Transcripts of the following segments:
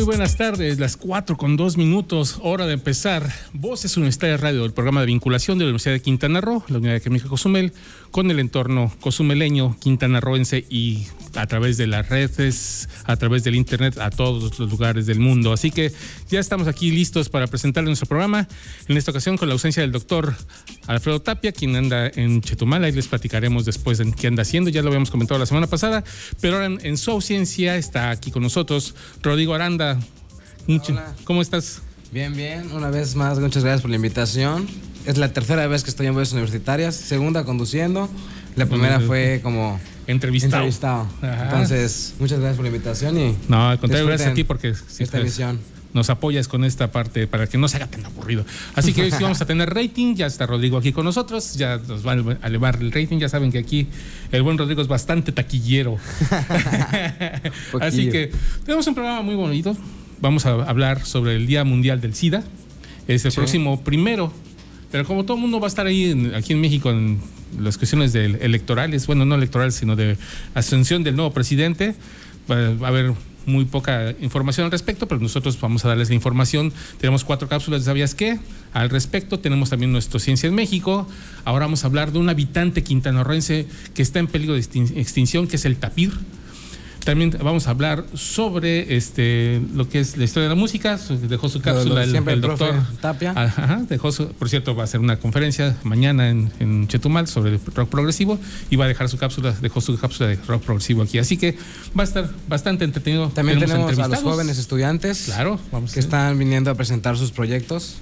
Muy buenas tardes, las 4 con 2 minutos, hora de empezar. Voces Universitarias Radio, el programa de vinculación de la Universidad de Quintana Roo, la Unidad Académica Cozumel, con el entorno cozumeleño, quintanarroense y a través de las redes, a través del internet, a todos los lugares del mundo. Así que ya estamos aquí listos para presentarles nuestro programa. En esta ocasión con la ausencia del doctor Alfredo Tapia, quien anda en Chetumal, ahí les platicaremos después en qué anda haciendo, ya lo habíamos comentado la semana pasada, pero ahora en, en su ausencia está aquí con nosotros Rodrigo Aranda. Hola. ¿Cómo estás? Bien, bien. Una vez más, muchas gracias por la invitación. Es la tercera vez que estoy en Voces Universitarias, segunda conduciendo. La primera fue como Entrevistado. Entonces, muchas gracias por la invitación y No, al contrario, gracias a ti porque sí, esta pues, nos apoyas con esta parte para que no se haga tan aburrido. Así que hoy sí vamos a tener rating, ya está Rodrigo aquí con nosotros, ya nos va a elevar el rating, ya saben que aquí el buen Rodrigo es bastante taquillero. Así que tenemos un programa muy bonito, vamos a hablar sobre el Día Mundial del SIDA, es el Sí. próximo primero, pero como todo el mundo va a estar ahí en- aquí en México en las cuestiones de electorales, bueno, no electorales, sino de ascensión del nuevo presidente, va a haber muy poca información al respecto, pero nosotros vamos a darles la información. Tenemos cuatro cápsulas de ¿Sabías qué? Al respecto, tenemos también nuestro Ciencia en México. Ahora vamos a hablar de un habitante quintanarroense que está en peligro de extin- extinción, que es el tapir. También vamos a hablar sobre este lo que es la historia de la música. Dejó su cápsula el, siempre el doctor Tapia. Ajá, dejó su- por cierto, va a hacer una conferencia mañana en, en Chetumal sobre el rock progresivo y va a dejar su cápsula, dejó su cápsula de rock progresivo aquí. Así que va a estar bastante entretenido. También tenemos a los jóvenes estudiantes Claro, vamos que están viniendo a presentar sus proyectos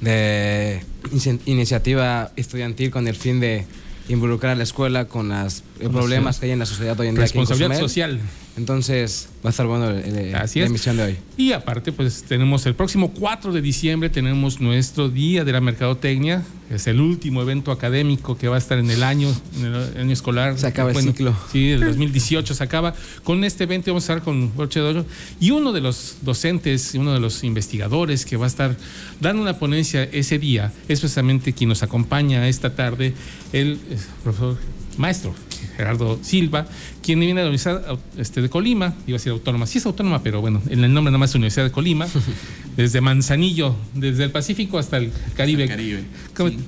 de inici- iniciativa estudiantil con el fin de involucrar a la escuela con los problemas que hay en la sociedad hoy en día. responsabilidad social. Entonces, va a estar bueno el- el- Así la emisión de hoy. Y aparte, pues tenemos el próximo 4 de diciembre, tenemos nuestro Día de la Mercadotecnia. Es el último evento académico que va a estar en el año, en el año escolar. Se acaba el ciclo. Sí, el 2018 se acaba. Con este evento vamos a estar con Broche de Oro. Y uno de los docentes, uno de los investigadores que va a estar dando una ponencia ese día, es precisamente quien nos acompaña esta tarde, el profesor maestro Gerardo Silva, quien viene de la Universidad este, de Colima, iba a decir autónoma, sí es autónoma, pero bueno, en el nombre nada más es Universidad de Colima, desde Manzanillo, desde el Pacífico hasta el Caribe. Caribe. ¿Cómo, Sí.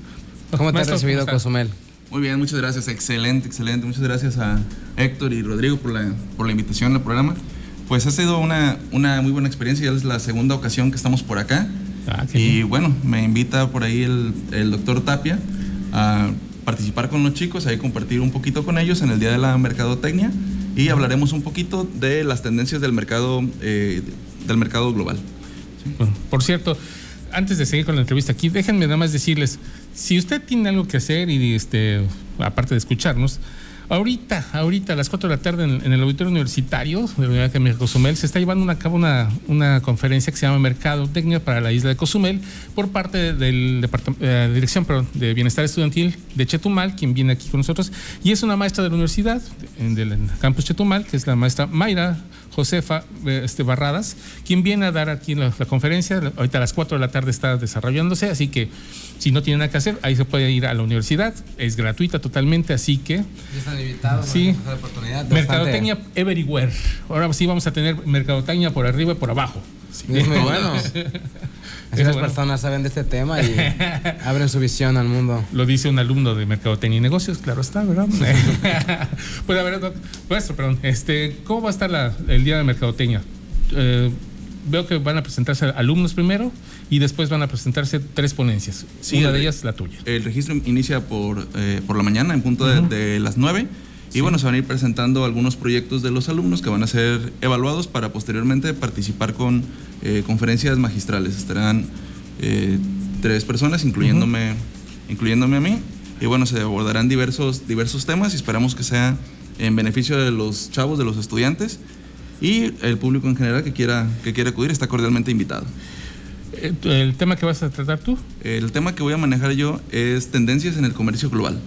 ¿Cómo te has recibido? Cozumel? Muy bien, muchas gracias. Excelente, excelente. Muchas gracias a Héctor y Rodrigo por la, por la invitación al programa. Pues ha sido una, una muy buena experiencia. Ya es la segunda ocasión que estamos por acá. Ah, y bien. bueno, me invita por ahí el, el doctor Tapia a participar con los chicos, ahí compartir un poquito con ellos en el Día de la Mercadotecnia y hablaremos un poquito de las tendencias del mercado, eh, del mercado global. Por cierto, antes de seguir con la entrevista aquí, déjenme nada más decirles, si usted tiene algo que hacer y este, aparte de escucharnos, ahorita, ahorita a las 4 de la tarde en, el auditorio universitario de la Universidad de Cozumel se está llevando a cabo una, una conferencia que se llama Mercadotecnia para la isla de Cozumel por parte del departam- eh, Dirección de Bienestar Estudiantil de Chetumal, quien viene aquí con nosotros, y es una maestra de la universidad, en- del campus Chetumal, que es la maestra Mayra Josefa eh, este, Barradas, quien viene a dar aquí la, la conferencia. Ahorita a las 4 de la tarde está desarrollándose, así que si no tiene nada que hacer, ahí se puede ir a la universidad. Es gratuita totalmente, así que Ya están invitados. Sí. oportunidad. Mercadotecnia everywhere. Ahora sí vamos a tener mercadotecnia por arriba y por abajo. Es muy bueno. Así las bueno. personas saben de este tema y abren su visión al mundo. Lo dice un alumno de Mercadotecnia y Negocios, claro está, ¿verdad? pues a ver, doc- maestro, perdón, este, ¿cómo va a estar la- el día de Mercadotecnia? Eh, veo que van a presentarse alumnos primero y después van a presentarse tres ponencias. Sí, Una de ellas la tuya. El registro inicia por, eh, por la mañana, en punto de, de las 9. Y bueno, se van a ir presentando algunos proyectos de los alumnos que van a ser evaluados para posteriormente participar con eh, conferencias magistrales. Estarán eh, tres personas, incluyéndome, incluyéndome a mí. Y bueno, se abordarán diversos, diversos temas y esperamos que sea en beneficio de los chavos, de los estudiantes. y el público en general que quiera, que quiera acudir está cordialmente invitado. Eh, ¿El tema que vas a tratar tú? El tema que voy a manejar yo es tendencias en el comercio global.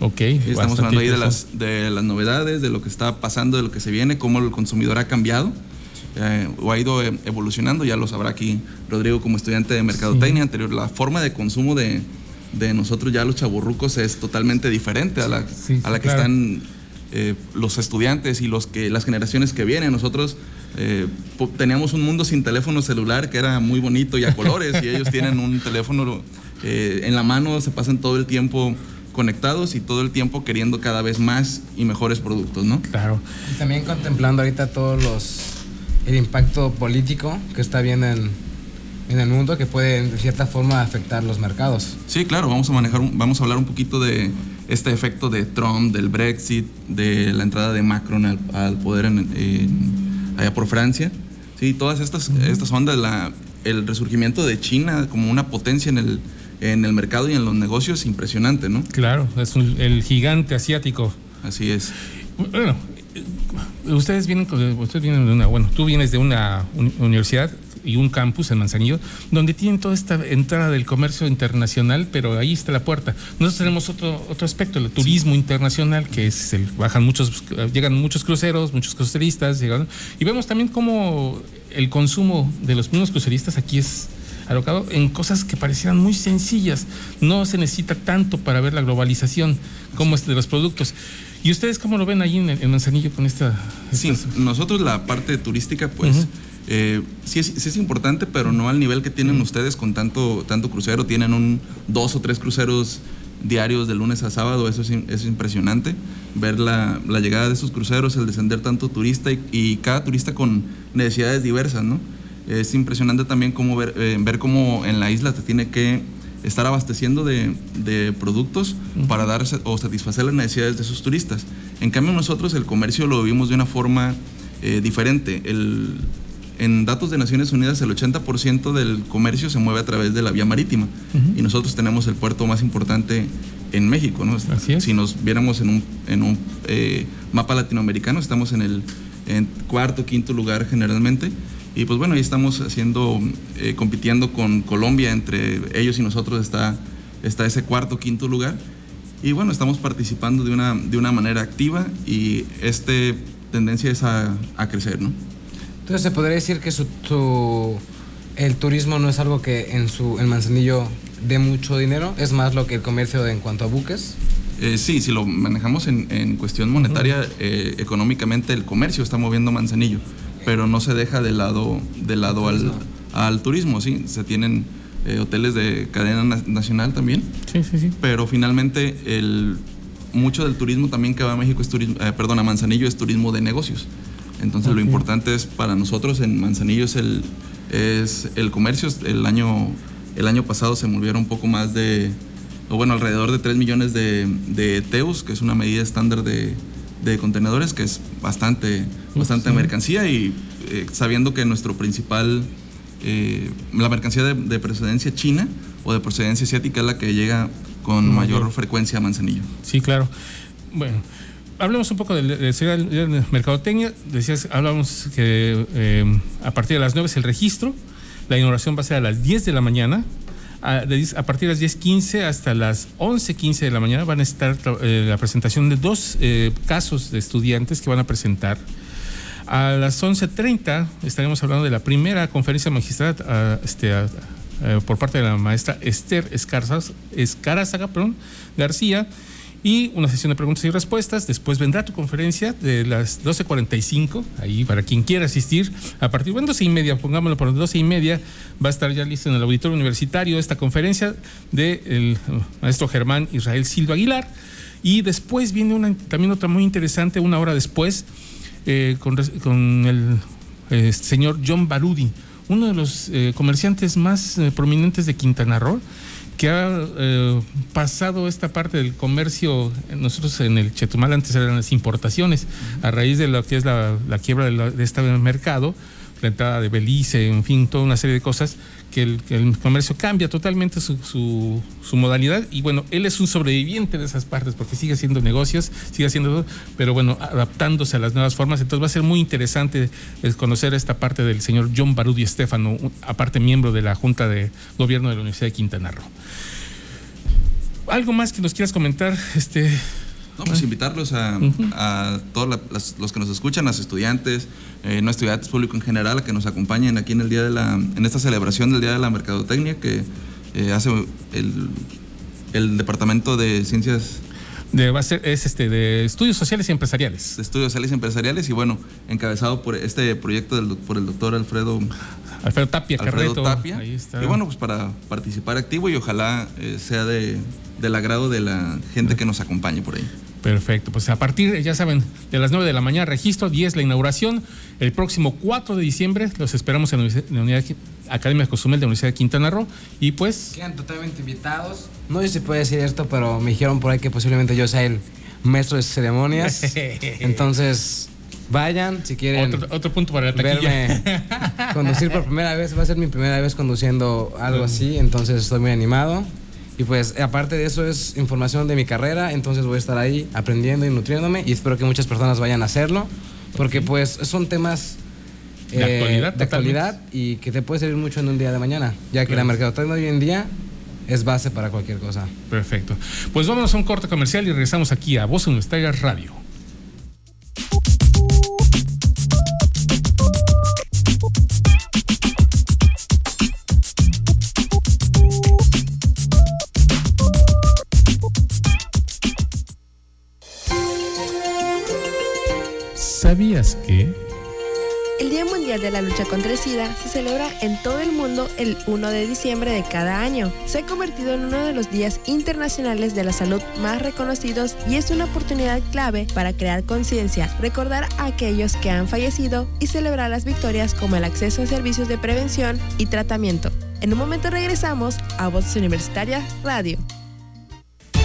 Ok. Estamos hablando ahí de las, de las novedades, de lo que está pasando, de lo que se viene, cómo el consumidor ha cambiado eh, o ha ido eh, evolucionando. Ya lo sabrá aquí Rodrigo como estudiante de mercadotecnia anterior. La forma de consumo de, de nosotros ya los chaburrucos es totalmente diferente a la, Sí, a la que claro. están eh, los estudiantes y los que, las generaciones que vienen. Nosotros eh, teníamos un mundo sin teléfono celular que era muy bonito y a colores y ellos tienen un teléfono eh, en la mano, se pasan todo el tiempo conectados y todo el tiempo queriendo cada vez más y mejores productos, ¿no? Claro. Y también contemplando ahorita todos los el impacto político que está viendo en, en el mundo que puede de cierta forma afectar los mercados. Sí, claro, vamos a manejar, vamos a hablar un poquito de este efecto de Trump, del Brexit, de la entrada de Macron al, al poder en, en- allá por Francia. Sí, todas estas, estas ondas, la, el resurgimiento de China como una potencia en el, en el mercado y en los negocios, impresionante, ¿no? Claro, es un- el gigante asiático. Así es. Bueno, ustedes vienen, ustedes vienen de una, bueno, tú vienes de una uni- universidad y un campus en Manzanillo, donde tienen toda esta entrada del comercio internacional, pero ahí está la puerta. Nosotros tenemos otro, otro aspecto, el turismo internacional, que es el, bajan muchos, llegan muchos cruceros, muchos cruceristas, llegan, y vemos también cómo el consumo de los mismos cruceristas aquí es alocado en cosas que parecieran muy sencillas. No se necesita tanto para ver la globalización como este de los productos. ¿Y ustedes cómo lo ven ahí en, en Manzanillo con esta... Sí, nosotros la parte turística, pues, eh, sí, es, sí es importante, pero no al nivel que tienen ustedes con tanto, tanto crucero. Tienen un dos o tres cruceros diarios de lunes a sábado, eso es, es impresionante. Ver la, la llegada de esos cruceros, el descender tanto turista y, y cada turista con necesidades diversas, ¿no? Es impresionante también cómo ver, eh, ver cómo en la isla te tiene que estar abasteciendo de, de productos para dar o satisfacer las necesidades de sus turistas. En cambio nosotros el comercio lo vivimos de una forma eh, diferente. El, en datos de Naciones Unidas el 80% del comercio se mueve a través de la vía marítima Ujú. y nosotros tenemos el puerto más importante en México. ¿no? Si nos viéramos en un, en un eh, mapa latinoamericano, estamos en el en cuarto, quinto lugar generalmente. Y pues bueno, ahí estamos haciendo, eh, compitiendo con Colombia, entre ellos y nosotros está, está ese cuarto, quinto lugar. Y bueno, estamos participando de una, de una manera activa y este tendencia es a, a crecer, ¿no? Entonces se podría decir que su, su- el turismo no es algo que en su en Manzanillo dé mucho dinero, es más lo que el comercio en cuanto a buques. Eh, sí, si lo manejamos en, en cuestión monetaria, eh, económicamente el comercio está moviendo Manzanillo, pero no se deja de lado, de lado al, al turismo, ¿sí? Se tienen eh, hoteles de cadena na- nacional también, Sí, sí, sí. pero finalmente el, mucho del turismo también que va a México es turismo, eh, perdón, a Manzanillo es turismo de negocios. Entonces lo importante es para nosotros en Manzanillo es el, es el comercio. El año, el año pasado se movieron un poco más de, o bueno, alrededor de 3 millones de, de TEUs, que es una medida estándar de, de contenedores, que es bastante, bastante sí. mercancía y eh, sabiendo que nuestro principal, eh, la mercancía de, de procedencia china o de procedencia asiática es la que llega con Mayor. mayor frecuencia a Manzanillo. Sí, claro. Bueno, hablemos un poco del, del, del- mercadotecnia. Decías, hablábamos que eh, a partir de las 9 es el registro. La inauguración va a ser a las 10 de la mañana. A, de 10 a partir de las 10.15 hasta las 11.15 de la mañana van a estar eh, la presentación de dos eh, casos de estudiantes que van a presentar. A las 11.30 estaremos hablando de la primera conferencia magistral ah, este, ah, eh, por parte de la maestra Esther Escarzas- Escarazaga perdón, García y una sesión de preguntas y respuestas. Después vendrá tu conferencia de las 12.45, ahí para quien quiera asistir. A partir de 12 y media, pongámoslo por las 12 y media, va a estar ya listo en el auditorio universitario esta conferencia del maestro Germán Israel Silva Aguilar. Y después viene una, también otra muy interesante, una hora después, eh, con, con el eh, señor John Barudi, uno de los eh, comerciantes más eh, prominentes de Quintana Roo, que ha eh, pasado esta parte del comercio, nosotros en el Chetumal antes eran las importaciones, a raíz de lo que es la, la quiebra de, la- de este mercado, la entrada de Belice, en fin, toda una serie de cosas, que el, comercio cambia totalmente su, su, su, modalidad. Y bueno, él es un sobreviviente de esas partes porque sigue haciendo negocios, sigue haciendo, pero bueno, adaptándose a las nuevas formas. Entonces va a ser muy interesante conocer esta parte del señor John Barudi Estefano, aparte miembro de la Junta de Gobierno de la Universidad de Quintana Roo. ¿Algo más que nos quieras comentar, este, no, pues invitarlos a, uh -huh. a todos la, las, los que nos escuchan, los estudiantes, eh, no estudiantes, público en general, a que nos acompañen aquí en el día de la, en esta celebración del Día de la Mercadotecnia que eh, hace el, el Departamento de Ciencias de, va a ser, es este, de estudios sociales y empresariales. De estudios sociales y empresariales y bueno, encabezado por este proyecto del, por el doctor Alfredo Alfredo Tapia Alfredo Carreto. Tapia. Y bueno, pues para participar activo y ojalá eh, sea de, del agrado de la gente que nos acompañe por ahí. Perfecto, pues a partir, ya saben, de las 9 de la mañana registro, 10 la inauguración, el próximo 4 de diciembre los esperamos en la Unidad Academia Cozumel de la Universidad de Quintana Roo y pues... Quedan totalmente invitados. No sé si puede decir esto, pero me dijeron por ahí que posiblemente yo sea el maestro de ceremonias. Entonces, vayan si quieren. Otro, otro punto para la taquilla. Verme conducir por primera vez, va a ser mi primera vez conduciendo algo así, entonces estoy muy animado. Y pues aparte de eso es información de mi carrera, entonces voy a estar ahí aprendiendo y nutriéndome y espero que muchas personas vayan a hacerlo, porque pues son temas de eh, actualidad, de actualidad y que te puede servir mucho en un día de mañana, ya que Claro. la mercadotecnia hoy en día es base para cualquier cosa. Perfecto. Pues vámonos a un corte comercial y regresamos aquí a Voz Universitaria Radio. De la Lucha contra el SIDA se celebra en todo el mundo el 1 de diciembre de cada año. Se ha convertido en uno de los días internacionales de la salud más reconocidos y es una oportunidad clave para crear conciencia, recordar a aquellos que han fallecido y celebrar las victorias como el acceso a servicios de prevención y tratamiento. En un momento regresamos a Voz Universitaria Radio.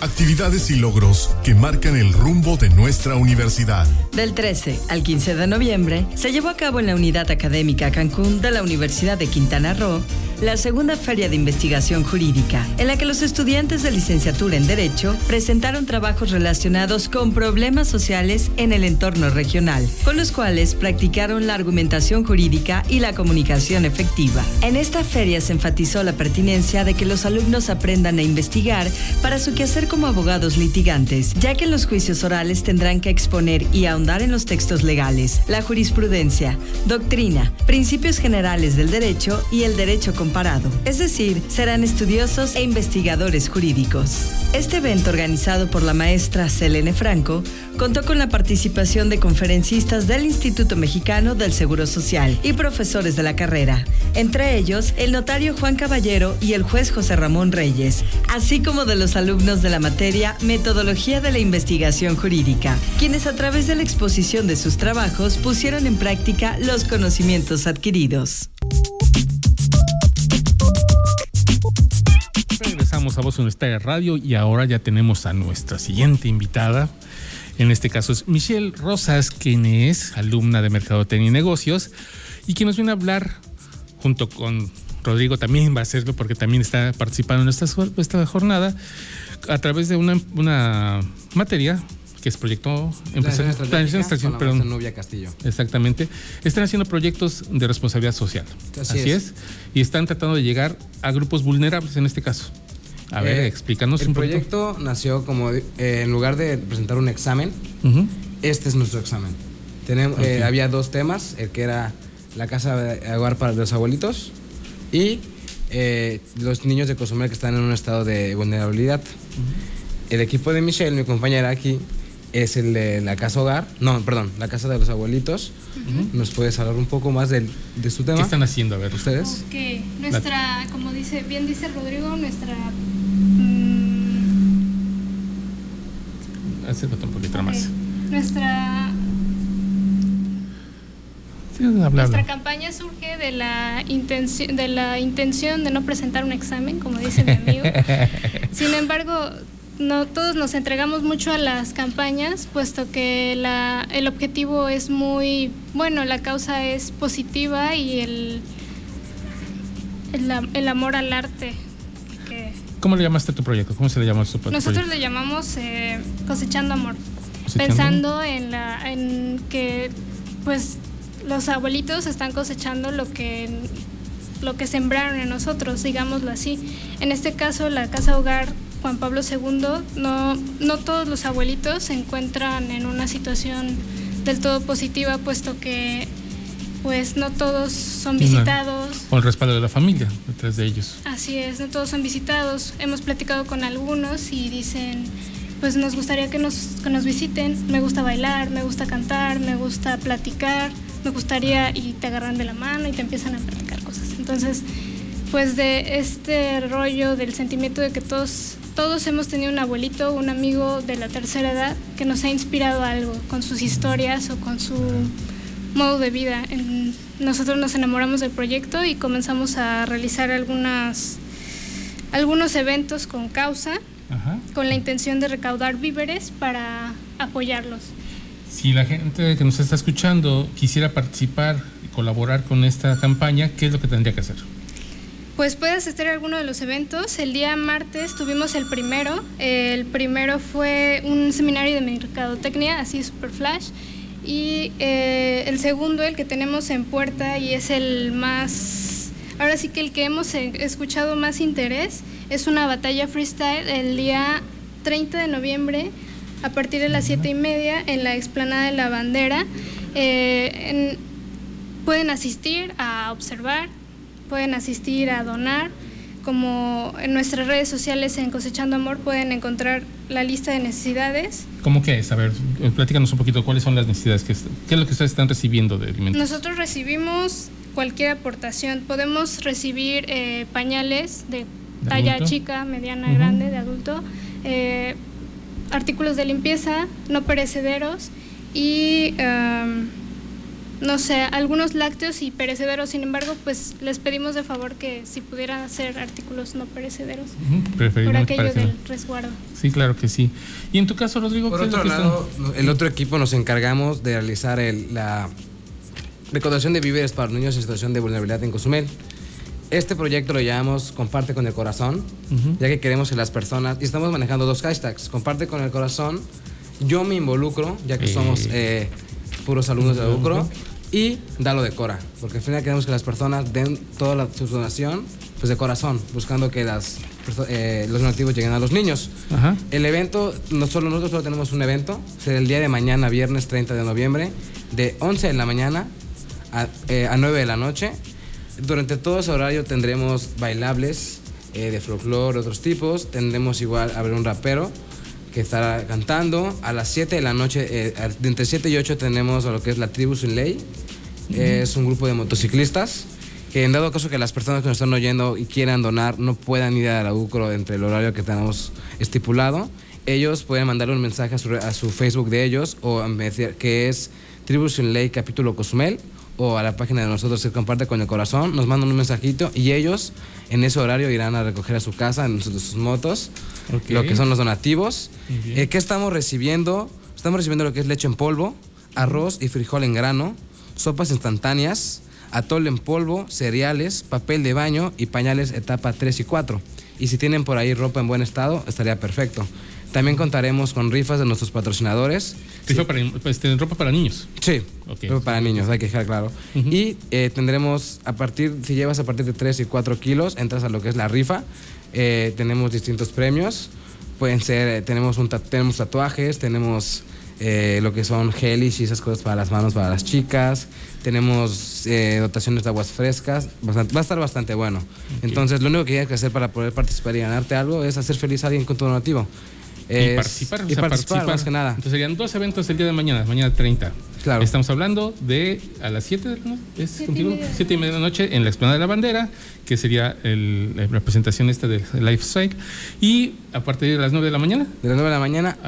Actividades y logros que marcan el rumbo de nuestra universidad. Del 13 al 15 de noviembre se llevó a cabo en la Unidad Académica Cancún de la Universidad de Quintana Roo la segunda Feria de Investigación Jurídica, en la que los estudiantes de licenciatura en Derecho presentaron trabajos relacionados con problemas sociales en el entorno regional, con los cuales practicaron la argumentación jurídica y la comunicación efectiva. En esta feria se enfatizó la pertinencia de que los alumnos aprendan a investigar para su quehacer como abogados litigantes, ya que en los juicios orales tendrán que exponer y ahondar en los textos legales, la jurisprudencia, doctrina, principios generales del derecho y el derecho Es decir, serán estudiosos e investigadores jurídicos. Este evento organizado por la maestra Selene Franco contó con la participación de conferencistas del Instituto Mexicano del Seguro Social y profesores de la carrera, entre ellos el notario Juan Caballero y el juez José Ramón Reyes, así como de los alumnos de la materia Metodología de la Investigación Jurídica, quienes a través de la exposición de sus trabajos pusieron en práctica los conocimientos adquiridos. Regresamos a Voz Universitaria Radio y ahora ya tenemos a nuestra siguiente invitada. En este caso es Michelle Rosas, quien es alumna de Mercadotecnia y Negocios y que nos viene a hablar junto con Rodrigo también va a hacerlo porque también está participando en esta, esta jornada a través de una, una materia que es proyecto la perdón. Nubia Castillo. Exactamente. Están haciendo proyectos de responsabilidad social. Así Así, es. es. Y están tratando de llegar a grupos vulnerables en este caso. A ver, Eh, explícanos El un poquito. proyecto nació como, eh, en lugar de presentar un examen, Ujú. este es nuestro examen. Tenemos, eh, Ok. había dos temas, el que era la casa de hogar para los abuelitos y eh, los niños de Cozumel que están en un estado de vulnerabilidad. El equipo de Michelle, mi compañera aquí, es el de la casa hogar, no, perdón, la casa de los abuelitos. ¿Nos puedes hablar un poco más del, de su tema? ¿Qué están haciendo? A ver. ¿Ustedes? Ok, nuestra, como dice, bien dice Rodrigo, nuestra... Acércate un poquito más. Nuestra, nuestra campaña surge de la, intención, de la intención de no presentar un examen, como dice mi amigo. Sin embargo, no todos nos entregamos mucho a las campañas, puesto que la, el objetivo es muy bueno, la causa es positiva y el, el amor al arte. ¿Cómo le llamaste a tu proyecto? ¿Cómo se le llama a tu pro- nosotros proyecto? le llamamos eh, cosechando amor, Cosechando pensando en, la, en que pues los abuelitos están cosechando lo que lo que sembraron en nosotros, digámoslo así. En este caso, la Casa Hogar Juan Pablo II, no, no todos los abuelitos se encuentran en una situación del todo positiva, puesto que pues no todos son Una- visitados. Con el respaldo de la familia detrás de ellos. Así es, no todos son visitados. Hemos platicado con algunos y dicen, pues nos gustaría que nos, que nos visiten. Me gusta bailar, me gusta cantar, me gusta platicar, me gustaría y te agarran de la mano y te empiezan a platicar cosas. Entonces, pues de este rollo del sentimiento de que todos, todos hemos tenido un abuelito, un amigo de la tercera edad que nos ha inspirado a algo con sus historias o con su modo de vida. Nosotros nos enamoramos del proyecto y comenzamos a realizar algunas, algunos eventos con causa, Ajá. con la intención de recaudar víveres para apoyarlos. Si la gente que nos está escuchando quisiera participar y colaborar con esta campaña, ¿qué es lo que tendría que hacer? Pues puede asistir a alguno de los eventos. El día martes tuvimos el primero. El primero fue un seminario de mercadotecnia, así super flash. Y eh, el segundo, el que tenemos en puerta y es el más, ahora sí que el que hemos eh, escuchado más interés, es una batalla freestyle el día 30 de noviembre a partir de las 7 y media en la explanada de la bandera. Eh, en- pueden asistir a observar, pueden asistir a donar. Como en nuestras redes sociales en Cosechando Amor pueden encontrar la lista de necesidades. ¿Cómo que es? A ver, platícanos un poquito cuáles son las necesidades, que qué es lo que ustedes están recibiendo de alimentos. Nosotros recibimos cualquier aportación. Podemos recibir eh, pañales de ¿De talla adulto? chica, mediana, Ujú. grande, de adulto, eh, artículos de limpieza no perecederos y, em, no sé, algunos lácteos y perecederos. Sin embargo, pues les pedimos de favor que si pudieran hacer artículos no perecederos. Ujú, Por aquello del resguardo. Sí, claro que sí. Y en tu caso, Rodrigo, Por ¿qué es lo otro que están- lado, el otro equipo nos encargamos de realizar el- la recaudación de víveres para niños en situación de vulnerabilidad en Cozumel. Este proyecto lo llamamos Comparte con el Corazón, ya que queremos que las personas, y estamos manejando dos hashtags, Comparte con el Corazón, yo me involucro, ya que Eh. somos eh, puros alumnos de la UCRO, y Dalo de Cora, porque al final queremos que las personas den toda la, su donación pues de corazón, buscando que las, eh, los donativos lleguen a los niños. Ajá. El evento, no solo, nosotros solo tenemos un evento, será el día de mañana, viernes 30 de noviembre, de 11 de la mañana a, eh, a 9 de la noche. Durante todo ese horario tendremos bailables eh, de folclore, otros tipos. Tendremos igual a ver un rapero que estará cantando. A las 7 de la noche, eh, entre 7 y 8 tenemos a lo que es la Tribu Sin Ley. Es un grupo de motociclistas que en dado caso que las personas que nos están oyendo y quieran donar no puedan ir a la UCRO entre el horario que tenemos estipulado, ellos pueden mandarle un mensaje a su, re- a su Facebook de ellos o a decir que es Tribu Sin Ley capítulo Cozumel o a la página de nosotros que comparte con el corazón, nos mandan un mensajito y ellos en ese horario irán a recoger a su casa en sus, sus motos lo que son los donativos. Eh, ¿Qué estamos recibiendo? Estamos recibiendo lo que es leche en polvo, arroz y frijol en grano, sopas instantáneas, atole en polvo, cereales, papel de baño y pañales etapa 3 y 4. Y si tienen por ahí ropa en buen estado, estaría perfecto. También contaremos con rifas de nuestros patrocinadores. Rifa para, este, ropa para niños. Sí, Ok. ropa para niños, hay que dejar claro. Ujú. Y eh, tendremos, a partir, si llevas a partir de 3 y 4 kilos, entras a lo que es la rifa. Eh, tenemos distintos premios. Pueden ser, eh, tenemos, un tenemos tatuajes, tenemos eh, lo que son gelis y esas cosas para las manos para las chicas. Tenemos eh, dotaciones de aguas frescas. Bastante- va a estar bastante bueno. Entonces, lo único que tienes que hacer para poder participar y ganarte algo es hacer feliz a alguien con tu donativo. Y participar, y participar, más que nada. Entonces serían dos eventos el día de mañana, mañana 30. Claro. Estamos hablando de a las 7 de la noche, ¿es siete, y media. y media de la noche en la explanada de la bandera, que sería el, la presentación esta del Life Cycle. Y a partir de las 9 de la mañana. De las 9 de la mañana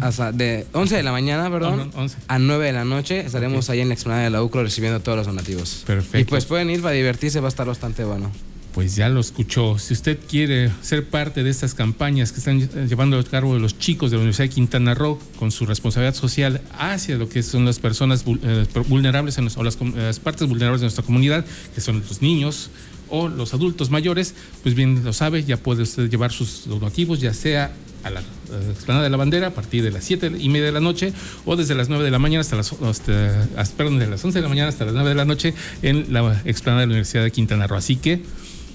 hasta, de 11 de la mañana, perdón, a 9 de la noche estaremos ahí en la explanada de la UCRO recibiendo todos los donativos. Perfecto. Y pues pueden ir para divertirse, va a estar bastante bueno pues ya lo escuchó. Si usted quiere ser parte de estas campañas que están llevando a cabo de los chicos de la Universidad de Quintana Roo con su responsabilidad social hacia lo que son las personas eh, vulnerables o las, partes vulnerables de nuestra comunidad, que son los niños o los adultos mayores, pues bien lo sabe, ya puede usted llevar sus donativos, ya sea a la, explanada de la bandera a partir de las 7 y media de la noche o desde las 9 de la mañana hasta las, perdón, desde las 11 de la mañana hasta las 9 de la noche en la explanada de la Universidad de Quintana Roo. Así que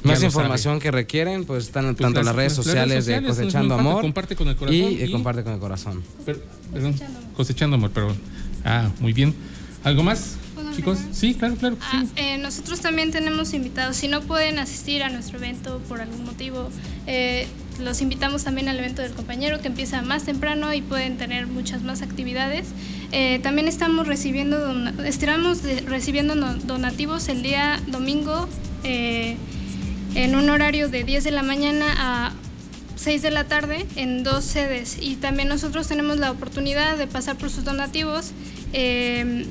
más información que requieren, pues están pues tanto las, las redes sociales, de Cosechando Amor comparte con el corazón y, Comparte con el Corazón. cosechando Amor, perdón. Ah, muy bien. ¿Algo más? Chicos, sí, claro, claro. Ah, eh, nosotros también tenemos invitados. Si no pueden asistir a nuestro evento por algún motivo, eh, los invitamos también al evento del compañero que empieza más temprano y pueden tener muchas más actividades. Eh, también estamos recibiendo, estamos recibiendo donativos el día domingo en un horario de 10 de la mañana a 6 de la tarde en dos sedes y también nosotros tenemos la oportunidad de pasar por sus donativos. Eh,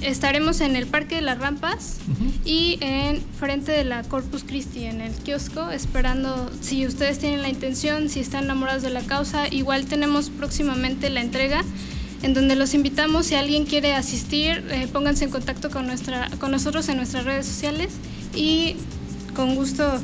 estaremos en el Parque de las Rampas y en frente de la Corpus Christi, en el kiosco, esperando si ustedes tienen la intención, si están enamorados de la causa. Igual tenemos próximamente la entrega en donde los invitamos, si alguien quiere asistir, eh, pónganse en contacto con, nuestra, con nosotros en nuestras redes sociales y con gusto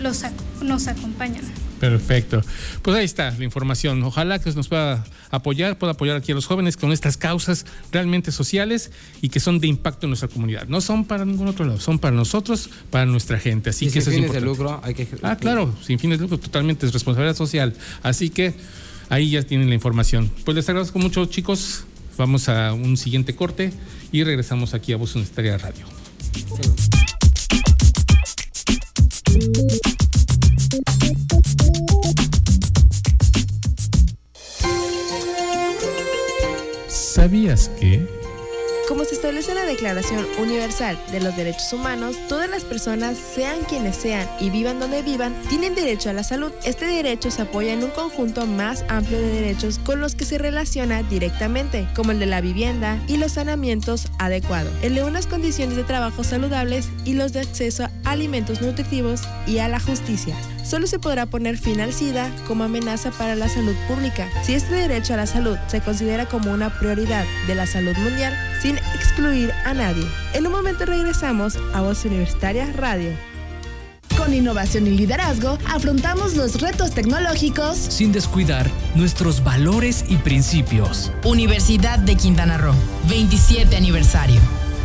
los, nos acompañan. Perfecto. Pues ahí está la información. Ojalá que nos pueda apoyar, pueda apoyar aquí a los jóvenes con estas causas realmente sociales y que son de impacto en nuestra comunidad. No son para ningún otro lado, son para nosotros, para nuestra gente. Así que sin fines de lucro hay que. Ah, claro, sin fines de lucro, totalmente es responsabilidad social. Así que ahí ya tienen la información. Pues les agradezco mucho, chicos. Vamos a un siguiente corte y regresamos aquí a Voz Universitaria Radio. ¿Sabías que... Como se establece en la Declaración Universal de los Derechos Humanos, todas las personas, sean quienes sean y vivan donde vivan, tienen derecho a la salud. Este derecho se apoya en un conjunto más amplio de derechos con los que se relaciona directamente, como el de la vivienda y los saneamientos adecuados, el de unas condiciones de trabajo saludables y los de acceso alimentos nutritivos y a la justicia solo se podrá poner fin al SIDA como amenaza para la salud pública. Si este derecho a la salud se considera como una prioridad de la salud mundial, sin excluir a nadie. En un momento regresamos a Voz Universitaria Radio. Con innovación y liderazgo afrontamos los retos tecnológicos sin descuidar nuestros valores y principios. Universidad de Quintana Roo, 27 aniversario.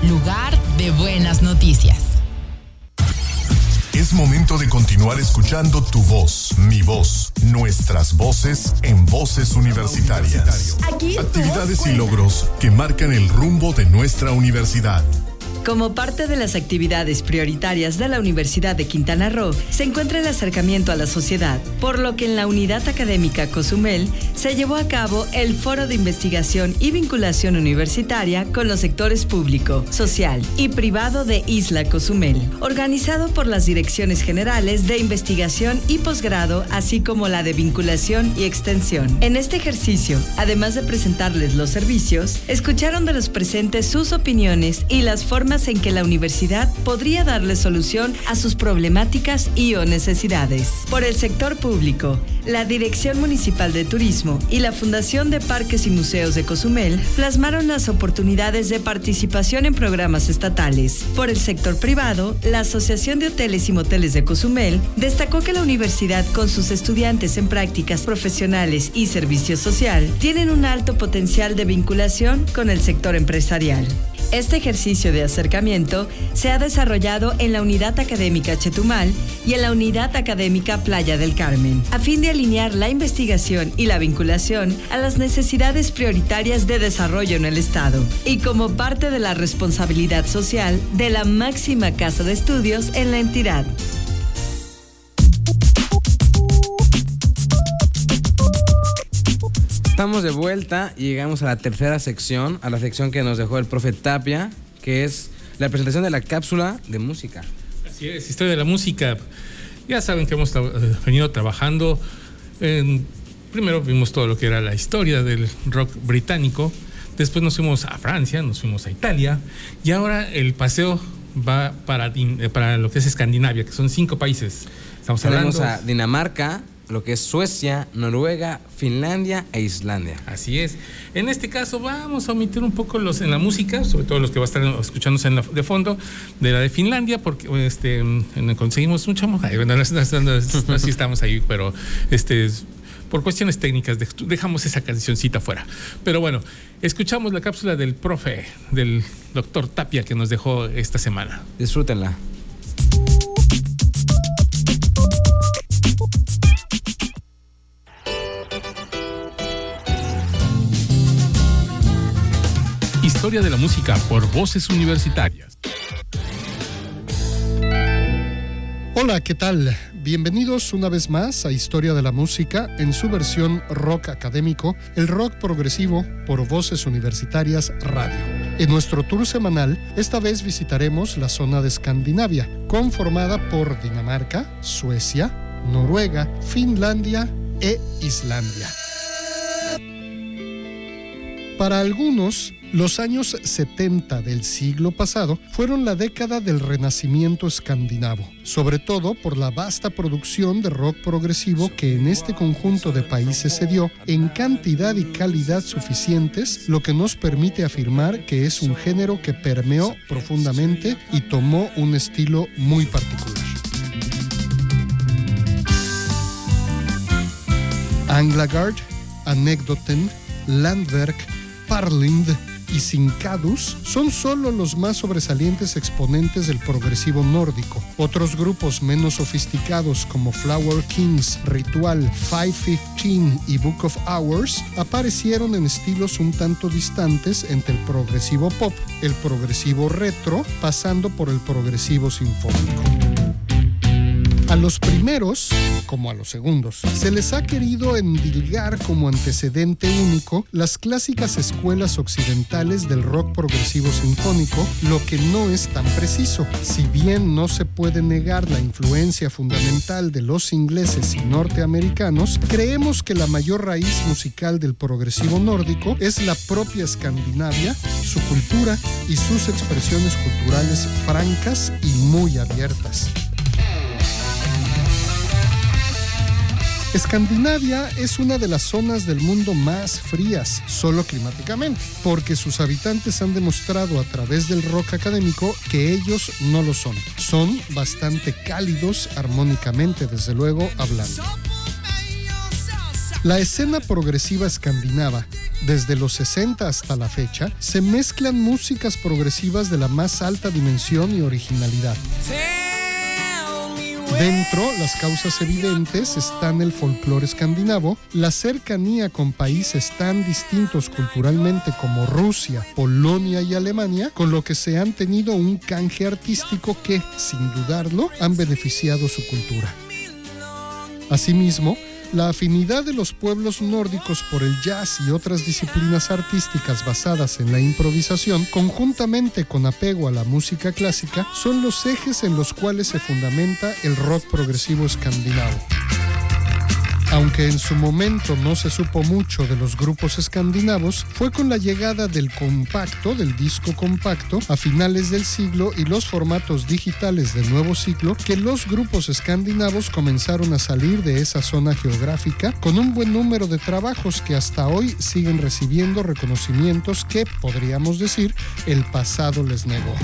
Lugar de buenas noticias. Es momento de continuar escuchando tu voz, mi voz, nuestras voces en voces universitarias. Actividades y logros que marcan el rumbo de nuestra universidad. Como parte de las actividades prioritarias de la Universidad de Quintana Roo, se encuentra el acercamiento a la sociedad, por lo que en la unidad académica Cozumel se llevó a cabo el Foro de Investigación y Vinculación Universitaria con los sectores público, social y privado de Isla Cozumel, organizado por las Direcciones Generales de Investigación y Posgrado, así como la de Vinculación y Extensión. En este ejercicio, además de presentarles los servicios, escucharon de los presentes sus opiniones y las formas en que la universidad podría darle solución a sus problemáticas y o necesidades. Por el sector público, la Dirección Municipal de Turismo y la Fundación de Parques y Museos de Cozumel plasmaron las oportunidades de participación en programas estatales. Por el sector privado, la Asociación de Hoteles y Moteles de Cozumel destacó que la universidad con sus estudiantes en prácticas profesionales y servicio social tienen un alto potencial de vinculación con el sector empresarial. Este ejercicio de acercamiento se ha desarrollado en la Unidad Académica Chetumal y en la Unidad Académica Playa del Carmen, a fin de alinear la investigación y la vinculación a las necesidades prioritarias de desarrollo en el Estado, y como parte de la responsabilidad social de la máxima casa de estudios en la entidad. Estamos de vuelta y llegamos a la tercera sección, a la sección que nos dejó el profe Tapia, que es la presentación de la cápsula de música. Así es, historia de la música. Ya saben que hemos eh, venido trabajando. primero vimos todo lo que era la historia del rock británico. Después nos fuimos a Francia, nos fuimos a Italia. Y ahora el paseo va para, eh, para lo que es Escandinavia, que son cinco países. Estamos hablando. a Dinamarca, lo que es Suecia, Noruega, Finlandia e Islandia. Así es. En este caso vamos a omitir un poco los en la música, sobre todo los que va a estar escuchándose en de fondo, de la de Finlandia, porque este conseguimos mucha mujer. Bueno, así estamos ahí, pero este por cuestiones técnicas dejamos esa cancioncita fuera. Pero bueno, escuchamos la cápsula del profe, del doctor Tapia que nos dejó esta semana. Disfrútenla. Historia de la música por voces universitarias. Hola, ¿qué tal? Bienvenidos una vez más a Historia de la Música en su versión rock académico, el rock progresivo por Voces Universitarias Radio. En nuestro tour semanal, esta vez visitaremos la zona de Escandinavia, conformada por Dinamarca, Suecia, Noruega, Finlandia e Islandia. Para algunos, los años 70 del siglo pasado fueron la década del renacimiento escandinavo, sobre todo por la vasta producción de rock progresivo que en este conjunto de países se dio en cantidad y calidad suficientes, lo que nos permite afirmar que es un género que permeó profundamente y tomó un estilo muy particular. Anglagard, Anekdoten, Landwerk, Parlind y Sincadus son solo los más sobresalientes exponentes del progresivo nórdico. Otros grupos menos sofisticados como Flower Kings, Ritual, 515 y Book of Hours aparecieron en estilos un tanto distantes entre el progresivo pop, el progresivo retro, pasando por el progresivo sinfónico. A los primeros, como a los segundos, se les ha querido endilgar como antecedente único las clásicas escuelas occidentales del rock progresivo sinfónico, lo que no es tan preciso. Si bien no se puede negar la influencia fundamental de los ingleses y norteamericanos, creemos que la mayor raíz musical del progresivo nórdico es la propia Escandinavia, su cultura y sus expresiones culturales francas y muy abiertas. Escandinavia es una de las zonas del mundo más frías, solo climáticamente, porque sus habitantes han demostrado a través del rock académico que ellos no lo son. Son bastante cálidos armónicamente, desde luego, hablando. La escena progresiva escandinava, desde los 60 hasta la fecha, se mezclan músicas progresivas de la más alta dimensión y originalidad. Dentro, las causas evidentes están el folclore escandinavo, la cercanía con países tan distintos culturalmente como Rusia, Polonia y Alemania, con lo que se han tenido un canje artístico que, sin dudarlo, han beneficiado su cultura. Asimismo, la afinidad de los pueblos nórdicos por el jazz y otras disciplinas artísticas basadas en la improvisación, conjuntamente con apego a la música clásica, son los ejes en los cuales se fundamenta el rock progresivo escandinavo. Aunque en su momento no se supo mucho de los grupos escandinavos, fue con la llegada del compacto, del disco compacto, a finales del siglo y los formatos digitales del nuevo siglo, que los grupos escandinavos comenzaron a salir de esa zona geográfica con un buen número de trabajos que hasta hoy siguen recibiendo reconocimientos que, podríamos decir, el pasado les negó.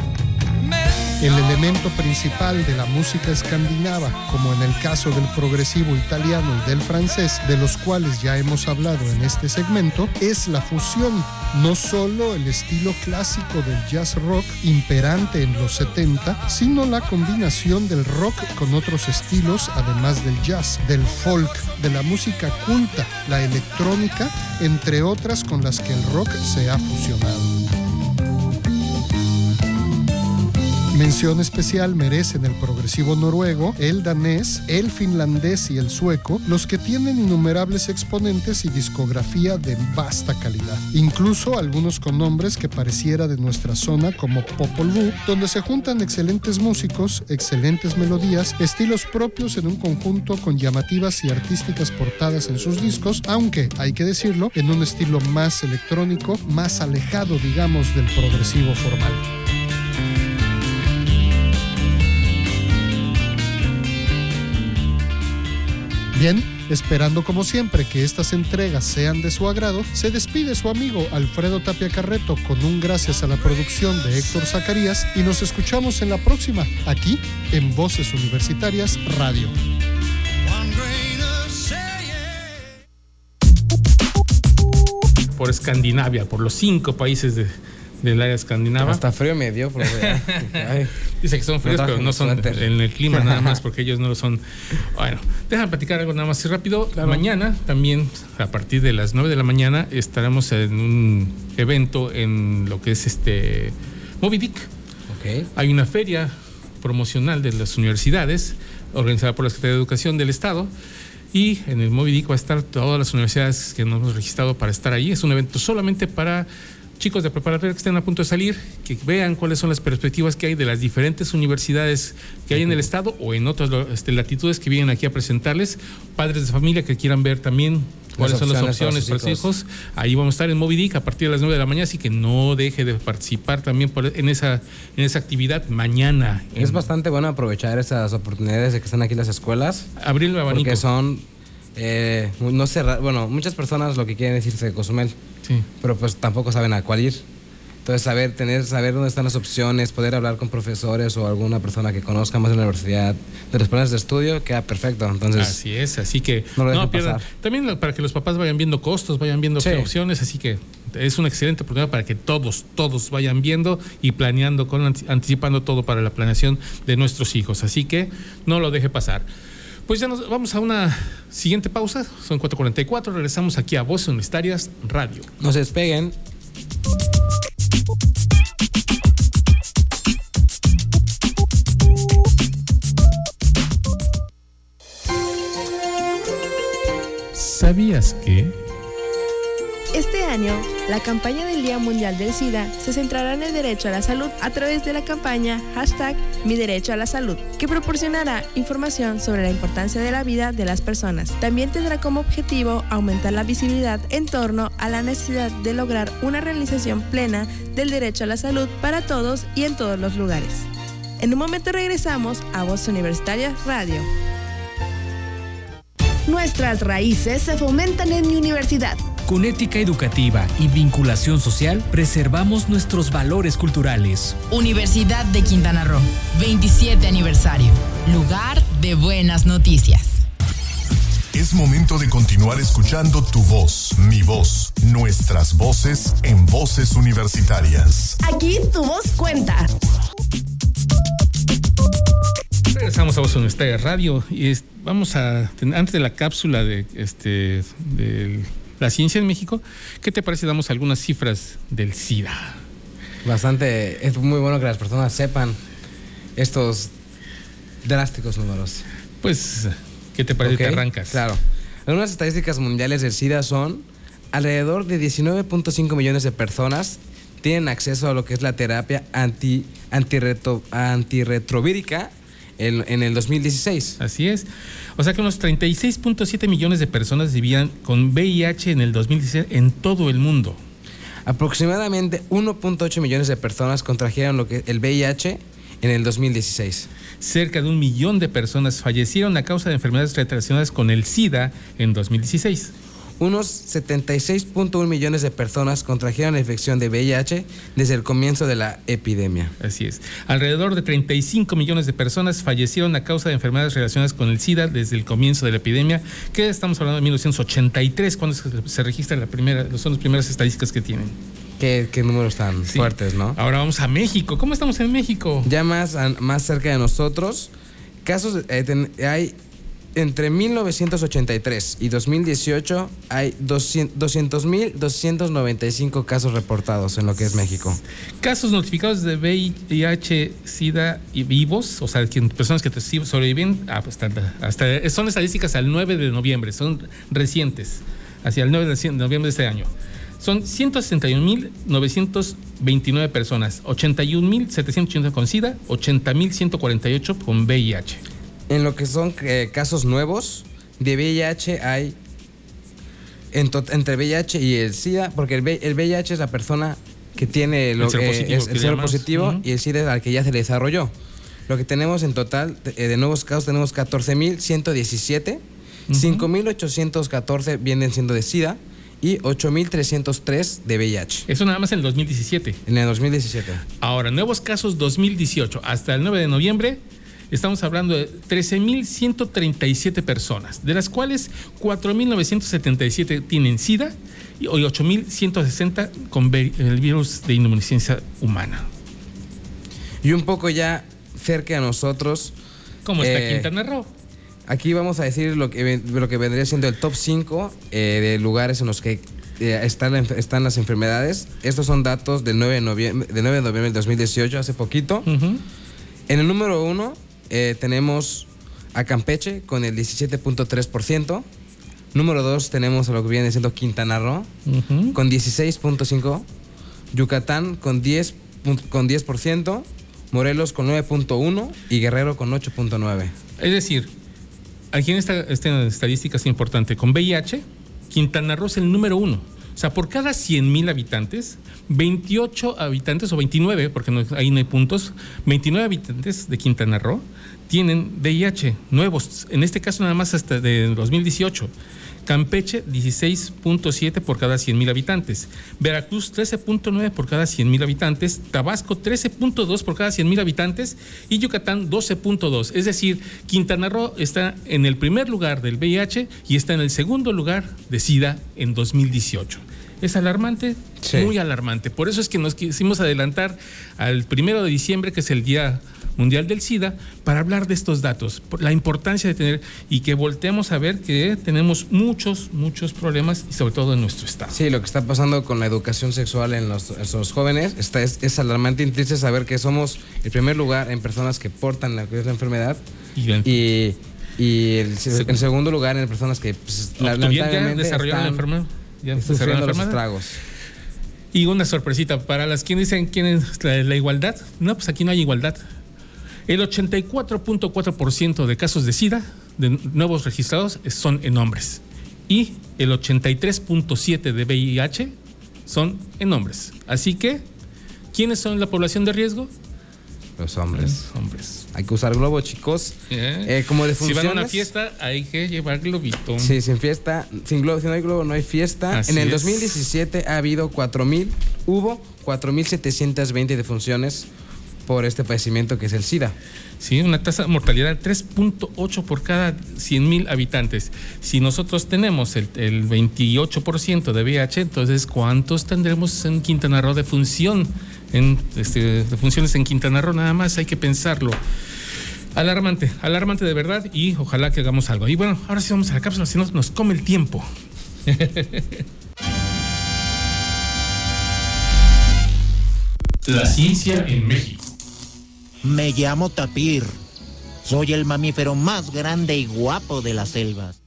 El elemento principal de la música escandinava, como en el caso del progresivo italiano y del francés, de los cuales ya hemos hablado en este segmento, es la fusión, no solo el estilo clásico del jazz rock imperante en los 70, sino la combinación del rock con otros estilos, además del jazz, del folk, de la música culta, la electrónica, entre otras con las que el rock se ha fusionado. Mención especial merecen el progresivo noruego, el danés, el finlandés y el sueco, los que tienen innumerables exponentes y discografía de vasta calidad. Incluso algunos con nombres que pareciera de nuestra zona como Popol Vuh, donde se juntan excelentes músicos, excelentes melodías, estilos propios en un conjunto con llamativas y artísticas portadas en sus discos, aunque, hay que decirlo, en un estilo más electrónico, más alejado, digamos, del progresivo formal. Bien, esperando como siempre que estas entregas sean de su agrado, se despide su amigo Alfredo Tapia Carreto con un gracias a la producción de Héctor Zacarías y nos escuchamos en la próxima, aquí en Voces Universitarias Radio. Por Escandinavia, por los cinco países de, del área escandinava. Hasta frío me dio. Dice que son fríos, pero no son en el clima nada más, porque ellos no lo son. Bueno, déjame platicar algo nada más y rápido. Mañana también, a partir de las 9 de la mañana, estaremos en un evento en lo que es este Moby Dick. Okay. Hay una feria promocional de las universidades, organizada por la Secretaría de Educación del Estado. Y en el Moby Dick va a estar todas las universidades que nos hemos registrado para estar ahí. Es un evento solamente para chicos de preparatoria que estén a punto de salir, que vean cuáles son las perspectivas que hay de las diferentes universidades que hay en el estado o en otras este, latitudes que vienen aquí a presentarles, padres de familia que quieran ver también cuáles son las opciones para sus hijos. Ahí vamos a estar en Moby Dick a partir de las 9 de la mañana, así que no deje de participar también en, esa, en esa actividad mañana. Es bastante bueno aprovechar esas oportunidades de que están aquí las escuelas. Abrir el abanico. Porque son, eh, no cerrar, bueno, muchas personas lo que quieren decirse de Cozumel pero pues tampoco saben a cuál ir. Entonces, saber, tener, saber dónde están las opciones, poder hablar con profesores o alguna persona que conozca más de la universidad, de los planes de estudio, queda perfecto. Entonces, así es, así que no, pierdan. También para que los papás vayan viendo costos, vayan viendo opciones, así que es una excelente oportunidad para que todos, todos vayan viendo y planeando, con, anticipando todo para la planeación de nuestros hijos. Así que no lo deje pasar. Pues ya nos vamos a una siguiente pausa. Son 4.44. Regresamos aquí a Voces Universitarias Radio. No se despeguen. ¿Sabías que? Este año, la campaña del Día Mundial del SIDA se centrará en el derecho a la salud a través de la campaña hashtag Mi Derecho a la Salud, que proporcionará información sobre la importancia de la vida de las personas. También tendrá como objetivo aumentar la visibilidad en torno a la necesidad de lograr una realización plena del derecho a la salud para todos y en todos los lugares. En un momento regresamos a Voz Universitaria Radio. Nuestras raíces se fomentan en mi universidad con ética educativa y vinculación social, preservamos nuestros valores culturales. Universidad de Quintana Roo, 27 aniversario. Lugar de buenas noticias. Es momento de continuar escuchando tu voz, mi voz, nuestras voces en voces universitarias. Aquí tu voz cuenta. Regresamos a Voz Universitaria Radio y vamos a, antes de la cápsula de este del la ciencia en México. ¿Qué te parece? Damos algunas cifras del SIDA. Bastante, es muy bueno que las personas sepan estos drásticos números. Pues, ¿qué te parece? que Te arrancas. Claro. Algunas estadísticas mundiales del SIDA son alrededor de 19.5 millones de personas tienen acceso a lo que es la terapia anti, antirretrovírica en, el 2016. Así es. O sea que unos 36.7 millones de personas vivían con VIH en el 2016 en todo el mundo. Aproximadamente 1.8 millones de personas contrajeron lo que el VIH en el 2016. Cerca de un millón de personas fallecieron a causa de enfermedades relacionadas con el SIDA en 2016 unos 76.1 millones de personas contrajeron la infección de VIH desde el comienzo de la epidemia. Así es. Alrededor de 35 millones de personas fallecieron a causa de enfermedades relacionadas con el SIDA desde el comienzo de la epidemia, que estamos hablando de 1983, cuando se registra la primera, son las primeras estadísticas que tienen. Qué, números tan fuertes, ¿no? Ahora vamos a México. ¿Cómo estamos en México? Ya más, más cerca de nosotros, casos, eh, hay entre 1983 y 2018 hay 200.295 casos reportados en lo que es México. Casos notificados de VIH, SIDA y vivos, o sea, personas que sobreviven, ah, pues, hasta, son estadísticas al 9 de noviembre, son recientes, hacia el 9 de noviembre de este año. Son 161.929 personas, 81.780 con SIDA, 80.148 con VIH. En lo que son eh, casos nuevos de VIH hay entre VIH y el SIDA, porque el, VIH es la persona que tiene lo, es, el positivo y el SIDA es al que ya se le desarrolló. Lo que tenemos en total eh, de, nuevos casos tenemos 14.117, 5.814 vienen siendo de SIDA y 8.303 de VIH. Eso nada más en el 2017. En el 2017. Ahora, nuevos casos 2018 hasta el 9 de noviembre. Estamos hablando de 13.137 personas, de las cuales 4.977 tienen SIDA y 8.160 con el virus de inmunodeficiencia humana. Y un poco ya cerca de nosotros. ¿Cómo está eh, Quintana Roo? Aquí vamos a decir lo que, lo que vendría siendo el top 5 eh, de lugares en los que eh, están, están, las enfermedades. Estos son datos del 9 de noviembre, de 9 de noviembre del 2018, hace poquito. En el número 1 eh, tenemos a Campeche con el 17.3%. Número 2 tenemos a lo que viene siendo Quintana Roo con 16.5%. Yucatán con 10%, con 10%. Morelos con 9.1% y Guerrero con 8.9%. Es decir, aquí en esta, esta estadística es importante. Con VIH, Quintana Roo es el número uno. Sea, por cada 100 mil habitantes, 28 habitantes, o 29, porque no, ahí no hay puntos, 29 habitantes de Quintana Roo tienen VIH nuevos, en este caso nada más hasta de 2018. Campeche 16.7 por cada 100 mil habitantes, Veracruz 13.9 por cada 100 mil habitantes, Tabasco 13.2 por cada 100 mil habitantes y Yucatán 12.2. Es decir, Quintana Roo está en el primer lugar del VIH y está en el segundo lugar de SIDA en 2018. ¿Es alarmante? Muy alarmante. Por eso es que nos quisimos adelantar al primero de diciembre, que es el Día Mundial del SIDA para hablar de estos datos, la importancia de tener y que volteemos a ver que tenemos muchos, muchos problemas y sobre todo en nuestro estado. Sí, lo que está pasando con la educación sexual en los, jóvenes está, es, alarmante y triste saber que somos el primer lugar en personas que portan la, enfermedad y, y, el, segundo lugar en personas que pues, lamentablemente desarrollaron la enfermedad. Ya sufriendo los estragos. Y una sorpresita para las que dicen quién es la igualdad. No, pues aquí no hay igualdad. El 84.4% de casos de SIDA, de nuevos registrados, son en hombres. Y el 83.7% de VIH son en hombres. Así que, ¿quiénes son la población de riesgo? Los hombres. hombres. Hay que usar globo, chicos. Eh, eh, como de Si van a una fiesta, hay que llevar globito. Sí, sin fiesta, sin globo, si no hay globo, no hay fiesta. en el 2017 ha habido 4.000, hubo 4.720 defunciones por este padecimiento que es el SIDA. Sí, una tasa de mortalidad de 3.8 por cada 100 mil habitantes. Si nosotros tenemos el, 28% de VIH, entonces ¿cuántos tendremos en Quintana Roo de función? En, este, de funciones en Quintana Roo nada más, hay que pensarlo. Alarmante, alarmante de verdad y ojalá que hagamos algo. Y bueno, ahora sí vamos a la cápsula, si no nos come el tiempo. La ciencia en México. Me llamo Tapir. Soy el mamífero más grande y guapo de las selvas.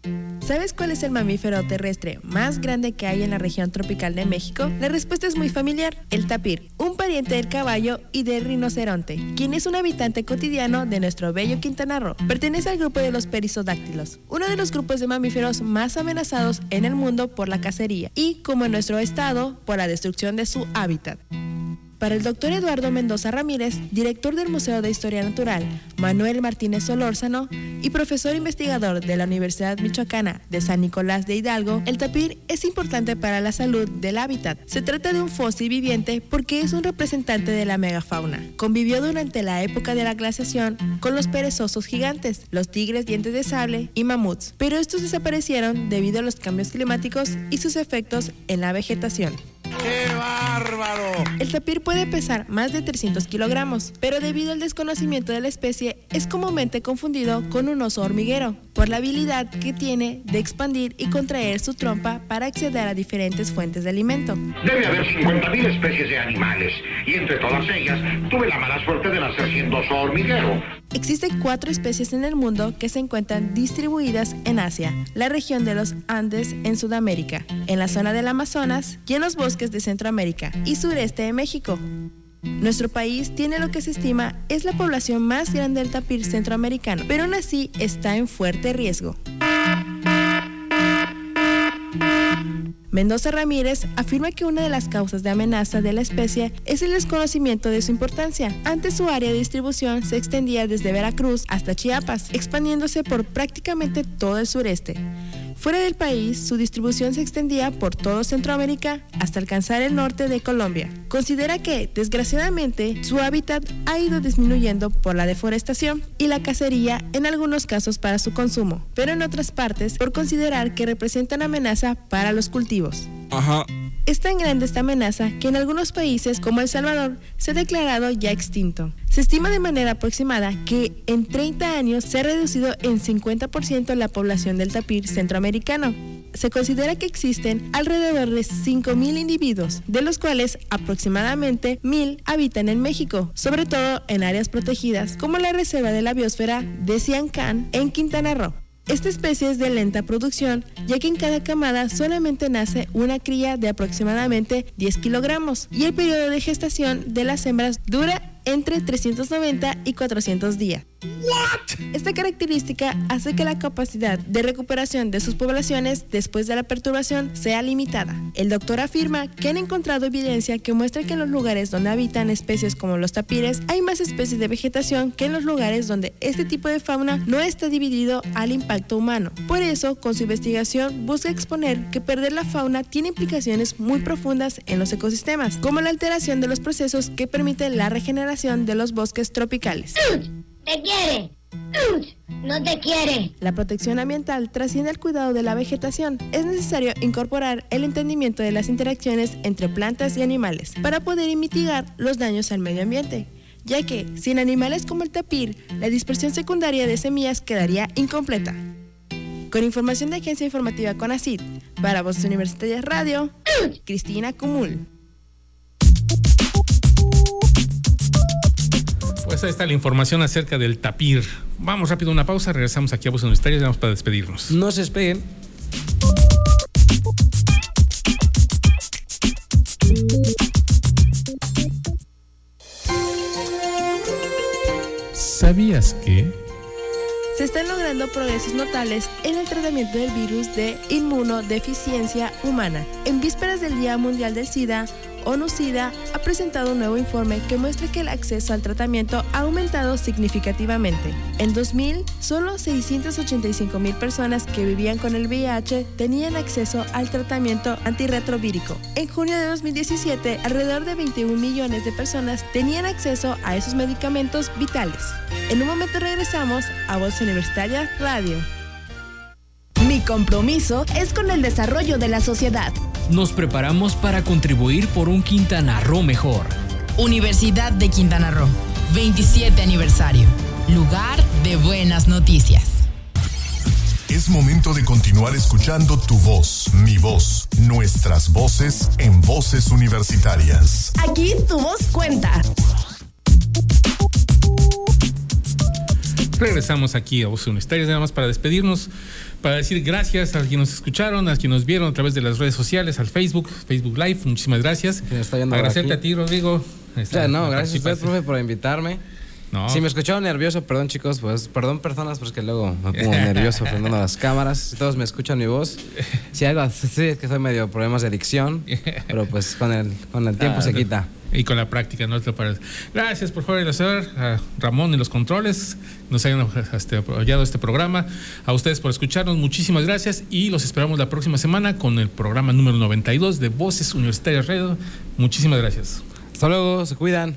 ¿Sabes cuál es el mamífero terrestre más grande que hay en la región tropical de México? La respuesta es muy familiar, el tapir, un pariente del caballo y del rinoceronte, quien es un habitante cotidiano de nuestro bello Quintana Roo. Pertenece al grupo de los perisodáctilos, uno de los grupos de mamíferos más amenazados en el mundo por la cacería y, como en nuestro estado, por la destrucción de su hábitat. Para el doctor Eduardo Mendoza Ramírez, director del Museo de Historia Natural, Manuel Martínez Solórzano y profesor investigador de la Universidad Michoacana de San Nicolás de Hidalgo, el tapir es importante para la salud del hábitat. Se trata de un fósil viviente porque es un representante de la megafauna. Convivió durante la época de la glaciación con los perezosos gigantes, los tigres dientes de sable y mamuts, pero estos desaparecieron debido a los cambios climáticos y sus efectos en la vegetación. ¡Qué bárbaro! El tapir puede pesar más de 300 kilogramos, pero debido al desconocimiento de la especie es comúnmente confundido con un oso hormiguero, por la habilidad que tiene de expandir y contraer su trompa para acceder a diferentes fuentes de alimento. Debe haber 50.000 especies de animales, y entre todas ellas tuve la mala suerte de nacer siendo oso hormiguero. Existen cuatro especies en el mundo que se encuentran distribuidas en Asia, la región de los Andes en Sudamérica, en la zona del Amazonas y en los bosques de Centroamérica y sureste de México. Nuestro país tiene lo que se estima es la población más grande del tapir centroamericano, pero aún así está en fuerte riesgo. Mendoza Ramírez afirma que una de las causas de amenaza de la especie es el desconocimiento de su importancia. Antes su área de distribución se extendía desde Veracruz hasta Chiapas, expandiéndose por prácticamente todo el sureste. Fuera del país, su distribución se extendía por todo Centroamérica hasta alcanzar el norte de Colombia. Considera que, desgraciadamente, su hábitat ha ido disminuyendo por la deforestación y la cacería en algunos casos para su consumo, pero en otras partes por considerar que representan amenaza para los cultivos. Ajá. Es tan grande esta amenaza que en algunos países como El Salvador se ha declarado ya extinto. Se estima de manera aproximada que en 30 años se ha reducido en 50% la población del tapir centroamericano. Se considera que existen alrededor de 5.000 individuos, de los cuales aproximadamente 1.000 habitan en México, sobre todo en áreas protegidas como la Reserva de la Biosfera de Ciancán en Quintana Roo. Esta especie es de lenta producción, ya que en cada camada solamente nace una cría de aproximadamente 10 kilogramos y el periodo de gestación de las hembras dura entre 390 y 400 días. Esta característica hace que la capacidad de recuperación de sus poblaciones después de la perturbación sea limitada. El doctor afirma que han encontrado evidencia que muestra que en los lugares donde habitan especies como los tapires hay más especies de vegetación que en los lugares donde este tipo de fauna no está dividido al impacto humano. Por eso, con su investigación busca exponer que perder la fauna tiene implicaciones muy profundas en los ecosistemas, como la alteración de los procesos que permiten la regeneración de los bosques tropicales. ¡Te quiere! No te quiere. La protección ambiental trasciende el cuidado de la vegetación. Es necesario incorporar el entendimiento de las interacciones entre plantas y animales para poder mitigar los daños al medio ambiente, ya que sin animales como el tapir, la dispersión secundaria de semillas quedaría incompleta. Con información de Agencia Informativa CONACID, para Voces Universitarias Radio, Cristina Cumul. Pues ahí está la información acerca del tapir. Vamos rápido a una pausa, regresamos aquí a Voces Universitarias y vamos para despedirnos. No se despeguen. ¿Sabías que? Se están logrando progresos notables en el tratamiento del virus de inmunodeficiencia humana. En vísperas del Día Mundial del SIDA, ONU-SIDA ha presentado un nuevo informe que muestra que el acceso al tratamiento ha aumentado significativamente. En 2000, solo 685 mil personas que vivían con el VIH tenían acceso al tratamiento antirretrovírico. En junio de 2017, alrededor de 21 millones de personas tenían acceso a esos medicamentos vitales. En un momento regresamos a Voz Universitaria Radio. Mi compromiso es con el desarrollo de la sociedad. Nos preparamos para contribuir por un Quintana Roo mejor. Universidad de Quintana Roo, 27 aniversario. Lugar de buenas noticias. Es momento de continuar escuchando tu voz, mi voz, nuestras voces en voces universitarias. Aquí tu voz cuenta. Regresamos aquí a Voces Universitarias, nada más para despedirnos, para decir gracias a quienes nos escucharon, a quienes nos vieron a través de las redes sociales, al Facebook, Facebook Live, muchísimas gracias. Agradecerte a ti, Rodrigo. Ya, no, gracias a usted, profe, por invitarme. No. Si me escucharon nervioso, perdón chicos, pues perdón personas, porque luego me pongo nervioso frente a las cámaras. Si todos me escuchan mi voz, si algo sí es que soy medio problemas de adicción, pero pues con el, con el tiempo Ah, se quita. Y con la práctica, no. Gracias por favor, a Ramón y los controles, nos hayan este, apoyado este programa. A ustedes por escucharnos, muchísimas gracias y los esperamos la próxima semana con el programa número 92 de Voces Universitarias Radio. Muchísimas gracias. Hasta luego, se cuidan.